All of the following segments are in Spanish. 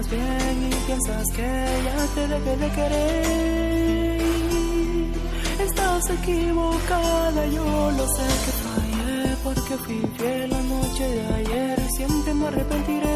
estás bien y piensas que ya te dejé de querer. Estás equivocada, yo lo sé que fallé porque fui fiel la noche de ayer. Siempre me arrepentiré.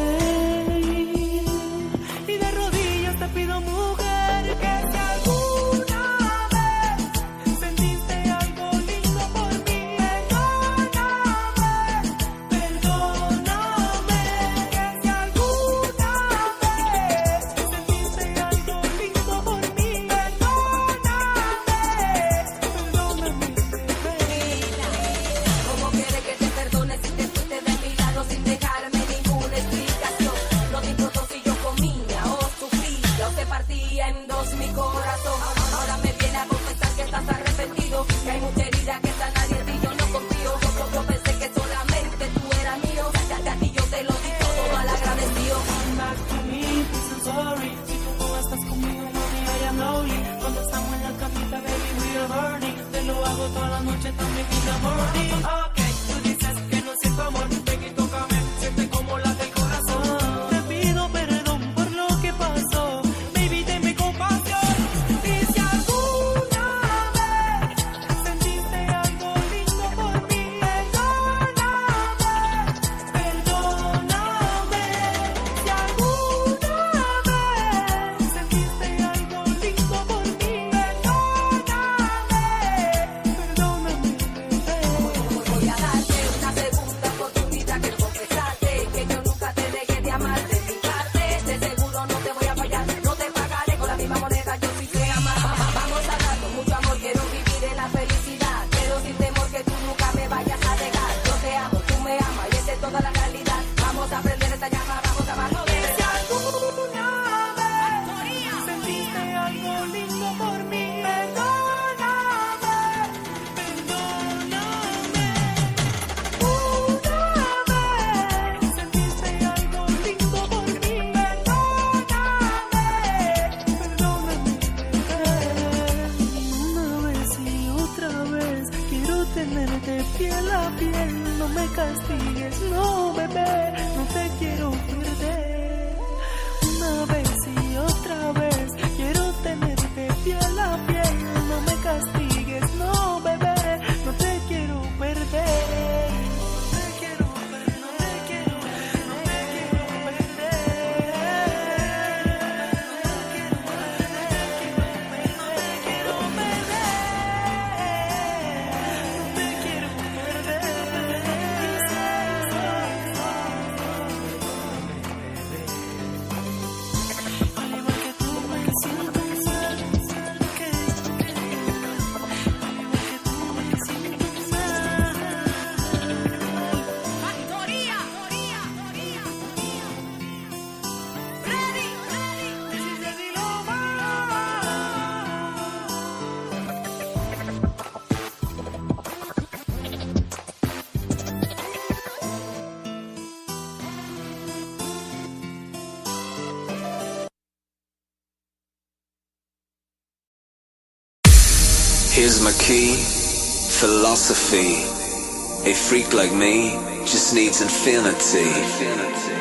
philosophy. A freak like me just needs infinity. infinity.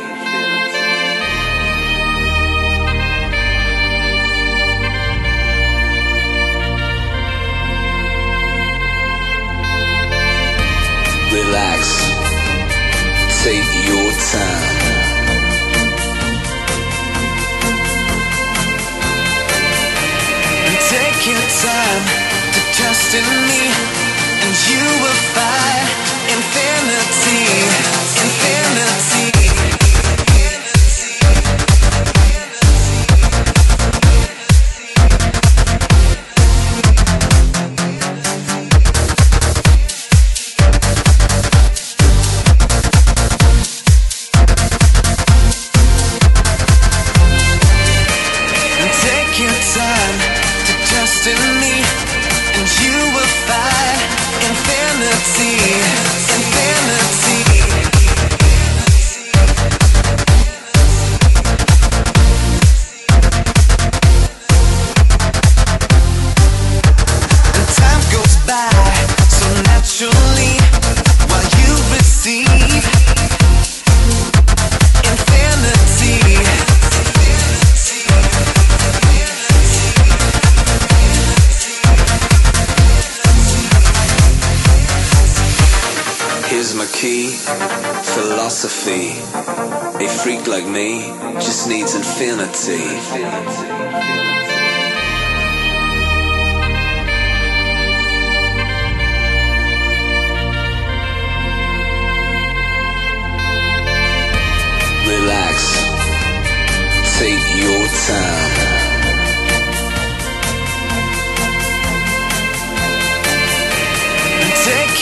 relax, take your time. Take your time to trust in me and you will find infinity, infinity.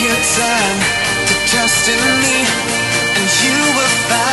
your time to trust in me, and you will find.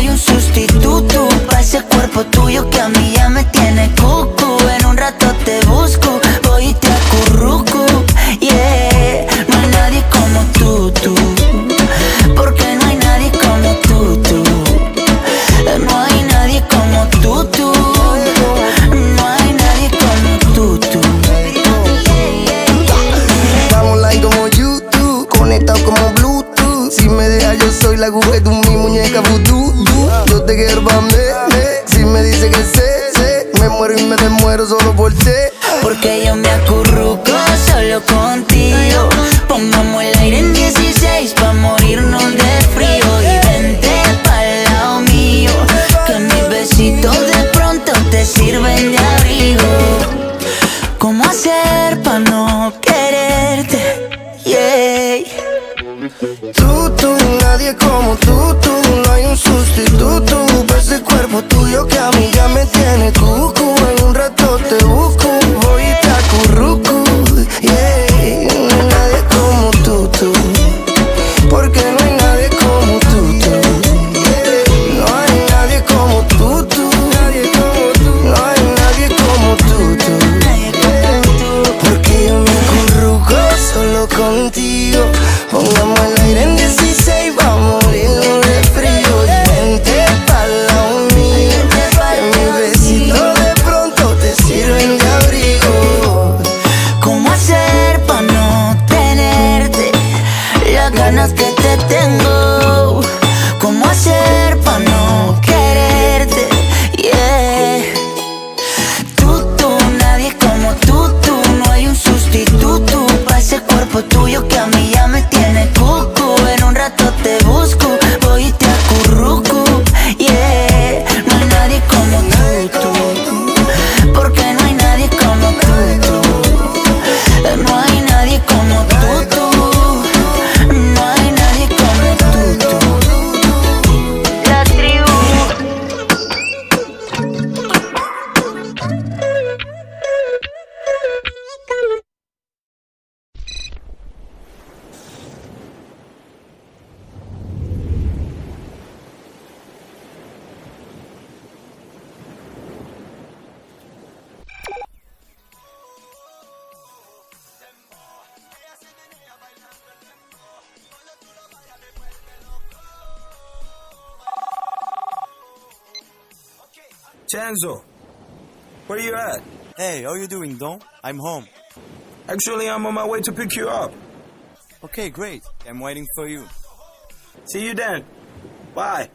hay un sustituto para ese cuerpo tuyo que a mí ya me tiene cucu. En un rato te busco, voy y te acurruco. Enzo, Where you at? Hey, how you doing, Don? I'm home. Actually, I'm on my way to pick you up. Okay, great. I'm waiting for you. See you then. Bye.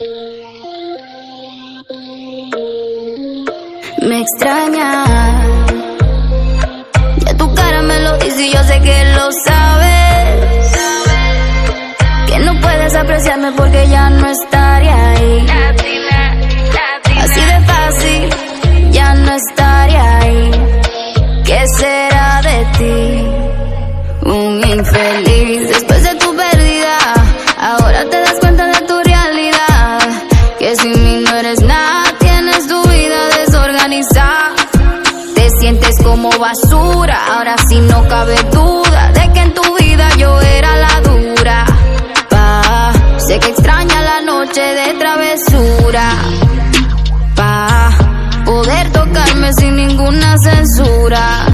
Me extraña. Ya tu cara me lo dice y yo sé que lo sabes. Que no puedes apreciarme porque ya no estás. como basura. Ahora sí no cabe duda de que en tu vida yo era la dura. Pa, sé que extraña la noche de travesura. Pa, poder tocarme sin ninguna censura.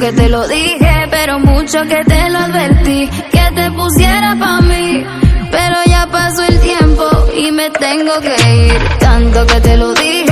que te lo dije, pero mucho que te lo advertí, que te pusiera pa' mí. Pero ya pasó el tiempo y me tengo que ir, tanto que te lo dije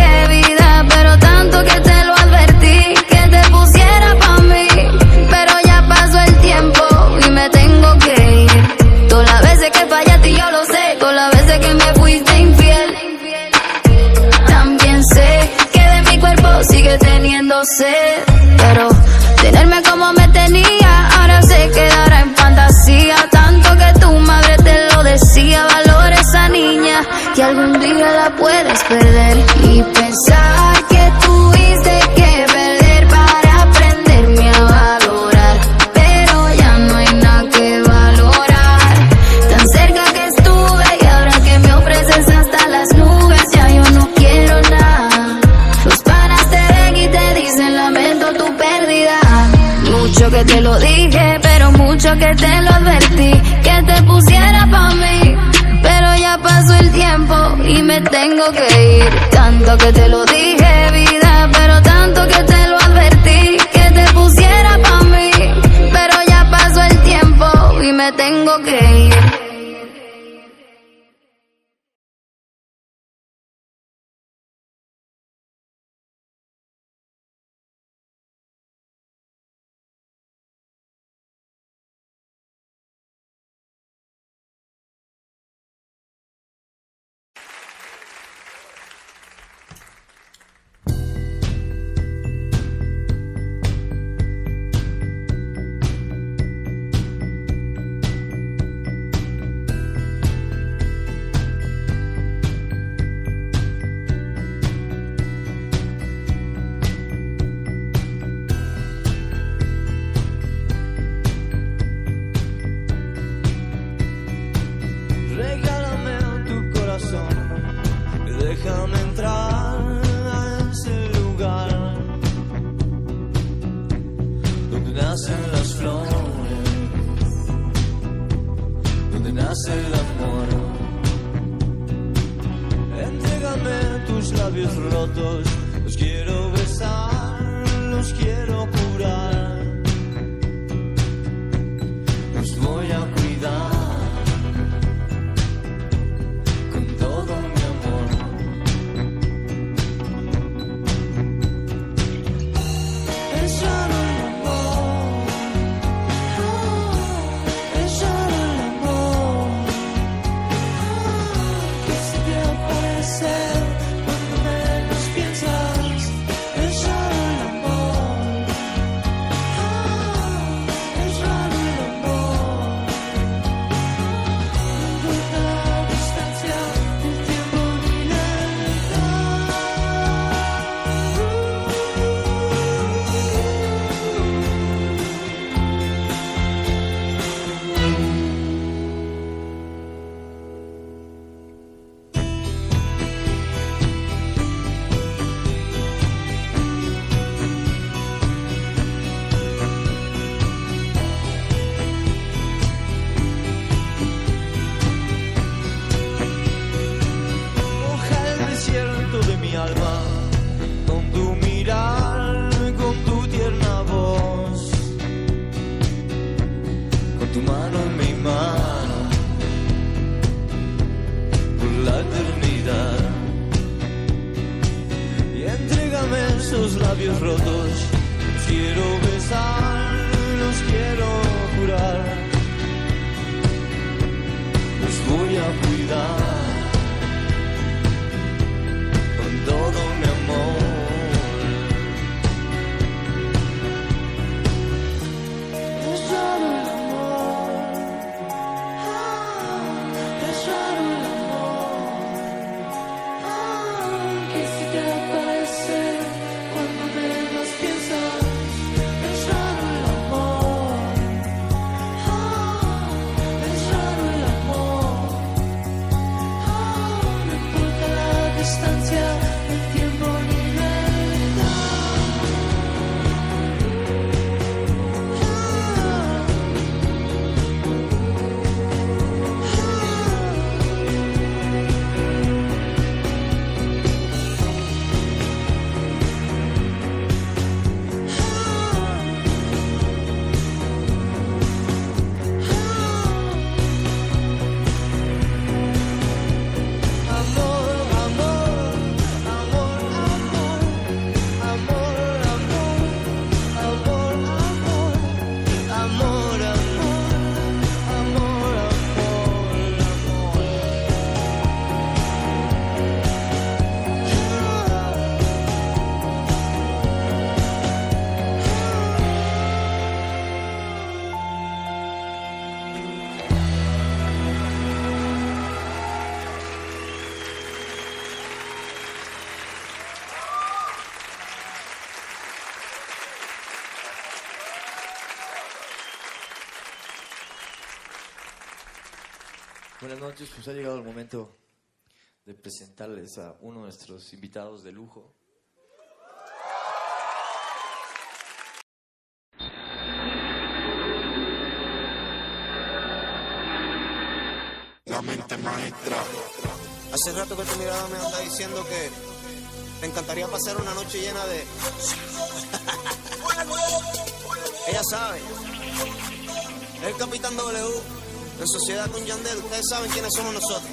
Buenas noches, pues ha llegado el momento de presentarles a uno de nuestros invitados de lujo. La mente maestra. Hace rato que tu mirada me anda diciendo que te encantaría pasar una noche llena de. Ella sabe. El Capitán W. En sociedad con Yandel. Ustedes saben quiénes somos nosotros.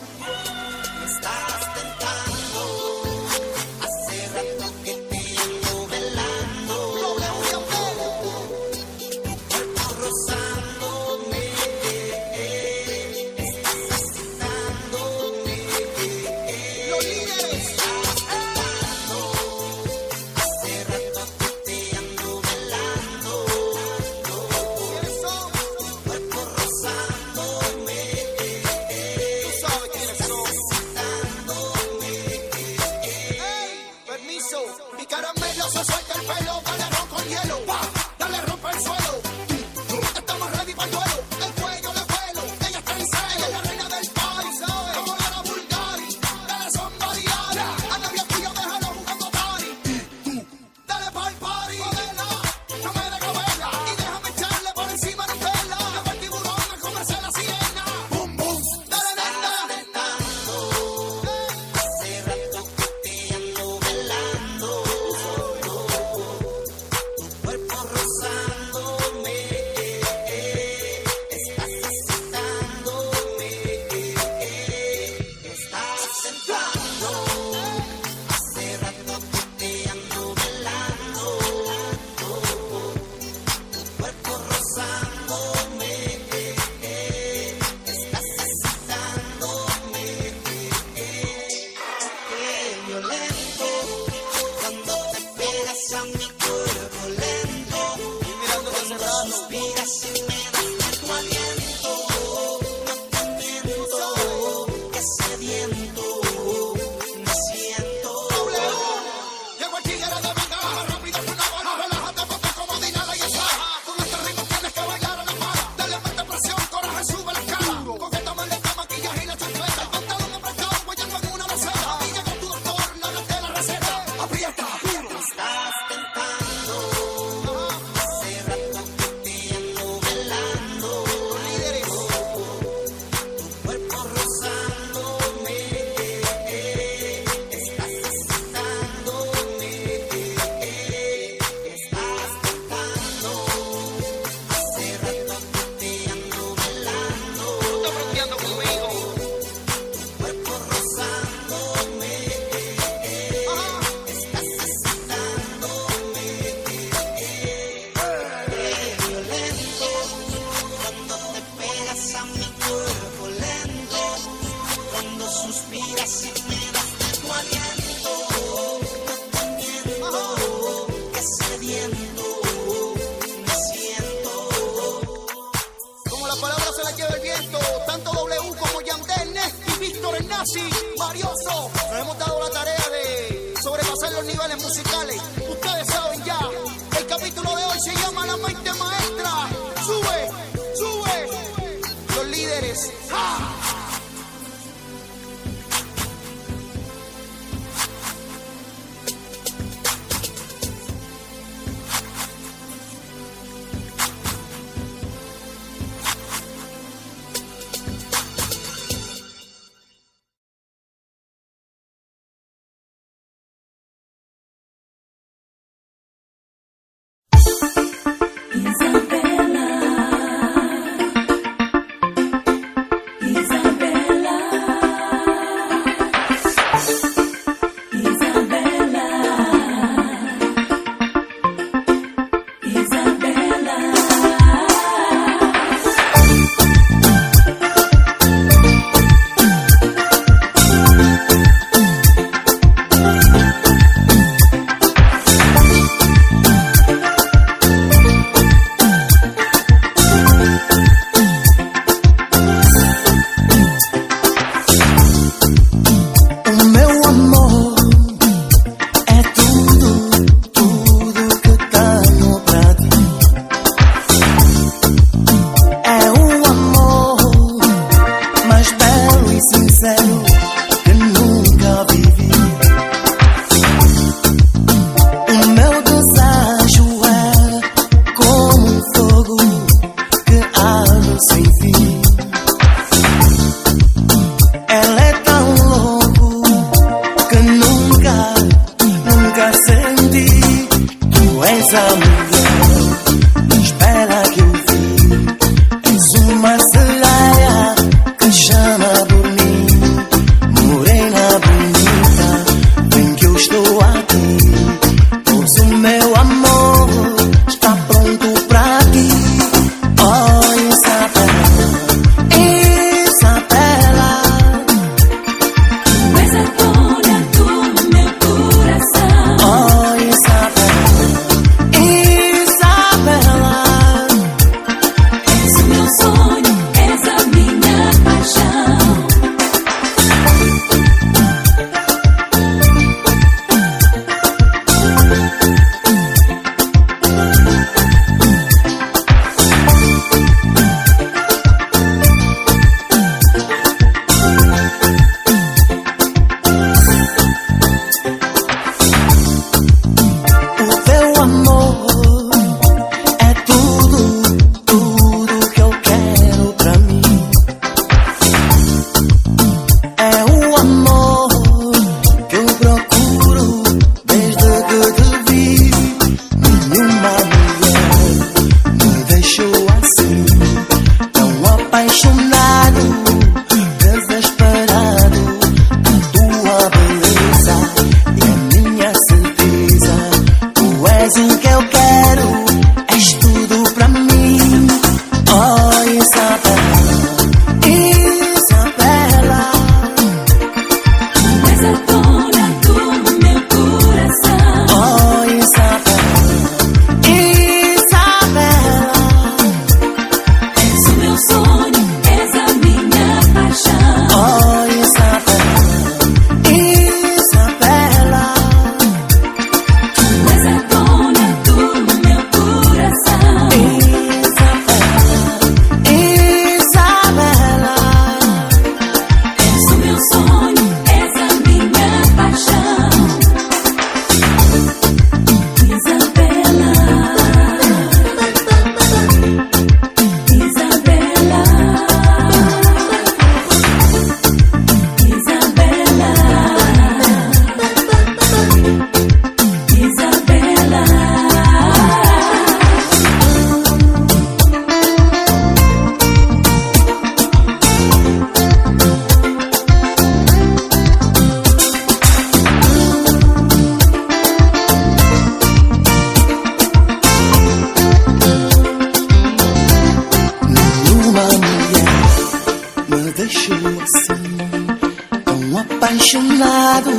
Apaixonado,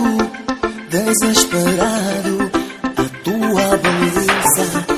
desesperado. A tua beleza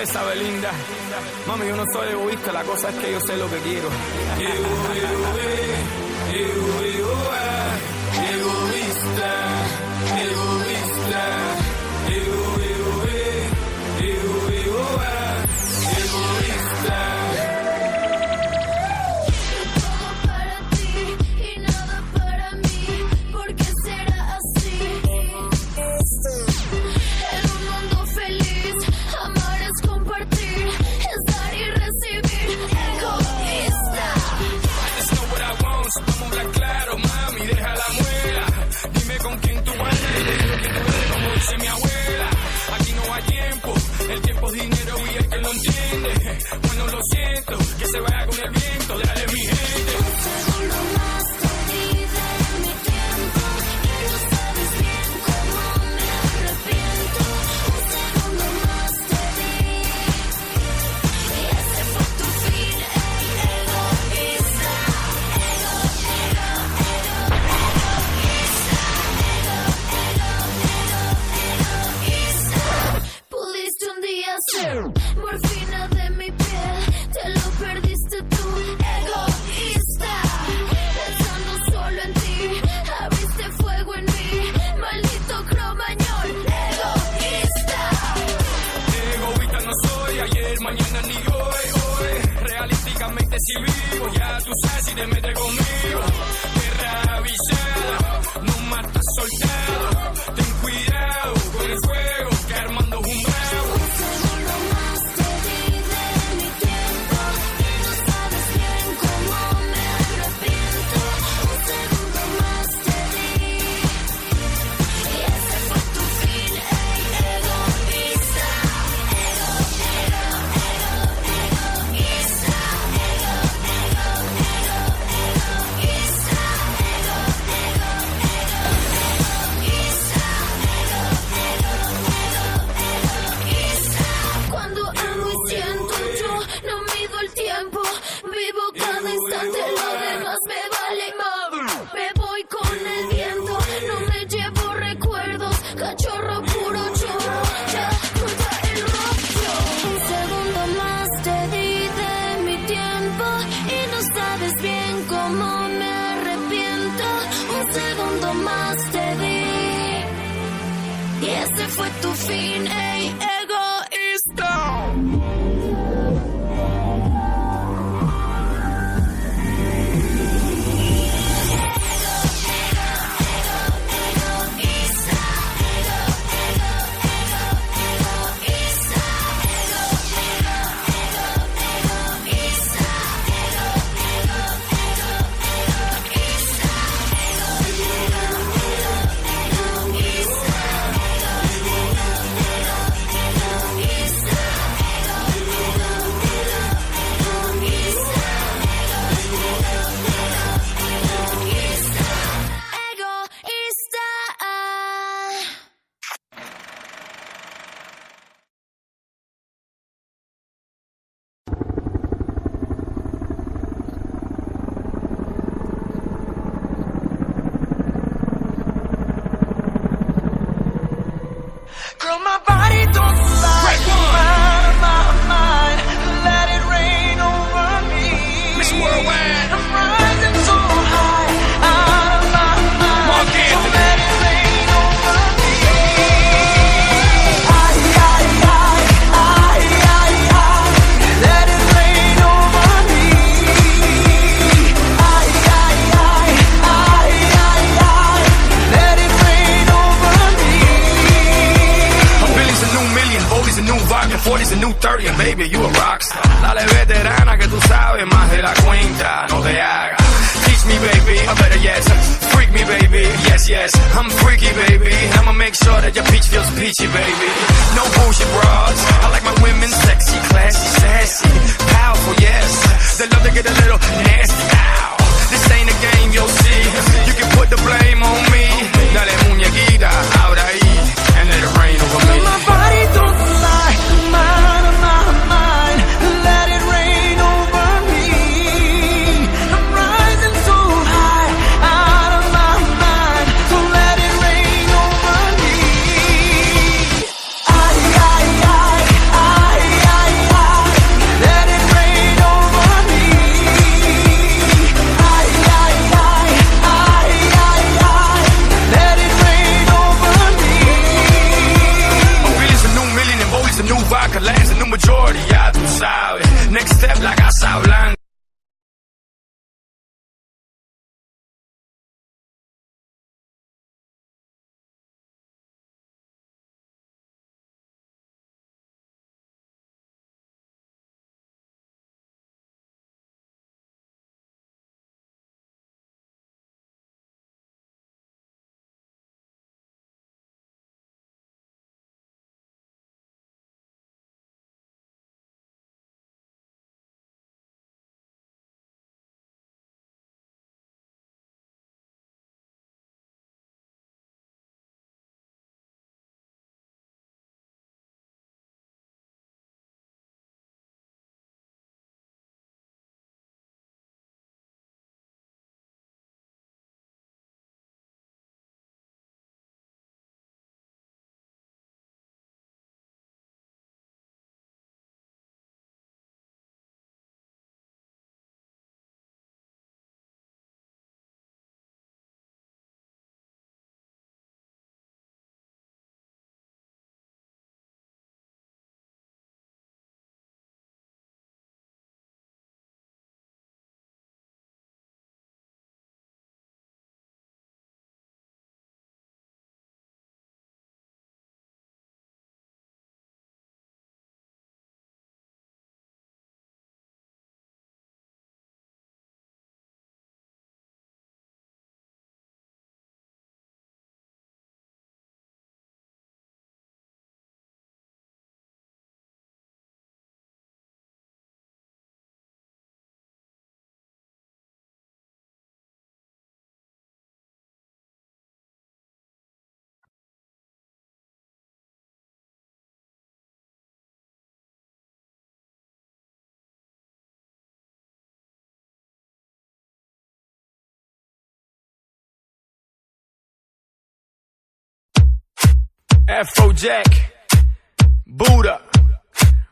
princesa Belinda. Mami, yo no soy egoísta, la cosa es que yo sé lo que quiero. Morfina de mi piel, te lo perdiste tú, egoísta. Pensando solo en ti, abriste fuego en mí, maldito cromañón, egoísta. Egoísta no soy, ayer, mañana ni hoy, hoy. Realísticamente si vivo, ya tú sabes si te metes conmigo. Guerra avisada, no matas soldado Afrojack, Buda.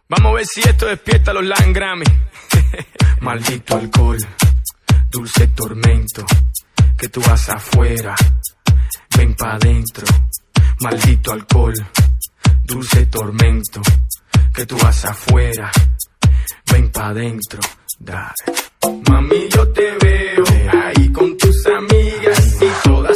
Vamos a ver si esto despierta a los Langrami. Maldito alcohol, dulce tormento, que tú vas afuera, ven pa' adentro. Maldito alcohol, dulce tormento, que tú vas afuera, ven pa' adentro. Dale. Mami, yo te veo ahí con tus amigas y todas